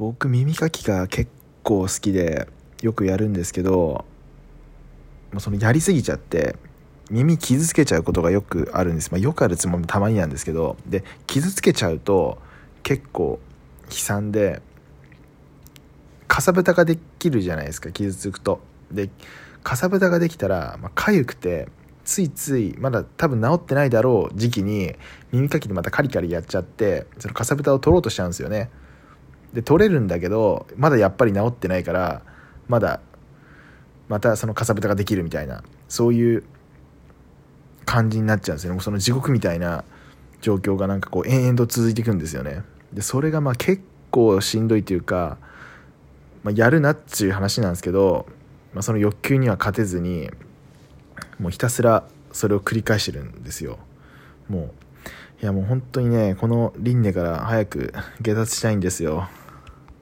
僕耳かきが結構好きでよくやるんですけどもうそのやりすぎちゃって耳傷つけちゃうことがよくあるんです、まあ、よくあるつもりもたまになんですけどで傷つけちゃうと結構悲惨でかさぶたができるじゃないですか傷つくと。でかさぶたができたら、まあ、痒くてついついまだ多分治ってないだろう時期に耳かきでまたカリカリやっちゃってそのかさぶたを取ろうとしちゃうんですよね。で取れるんだけどまだやっぱり治ってないからまだまたそのかさぶたができるみたいなそういう感じになっちゃうんですよね。その地獄みたいな状況がなんかこう延々と続いていくんですよね。でそれがまあ結構しんどいというか、まあ、やるなっていう話なんですけど、まあ、その欲求には勝てずにもうひたすらそれを繰り返してるんですよ。もういやもう本当にねこの輪廻から早く下脱したいんですよ。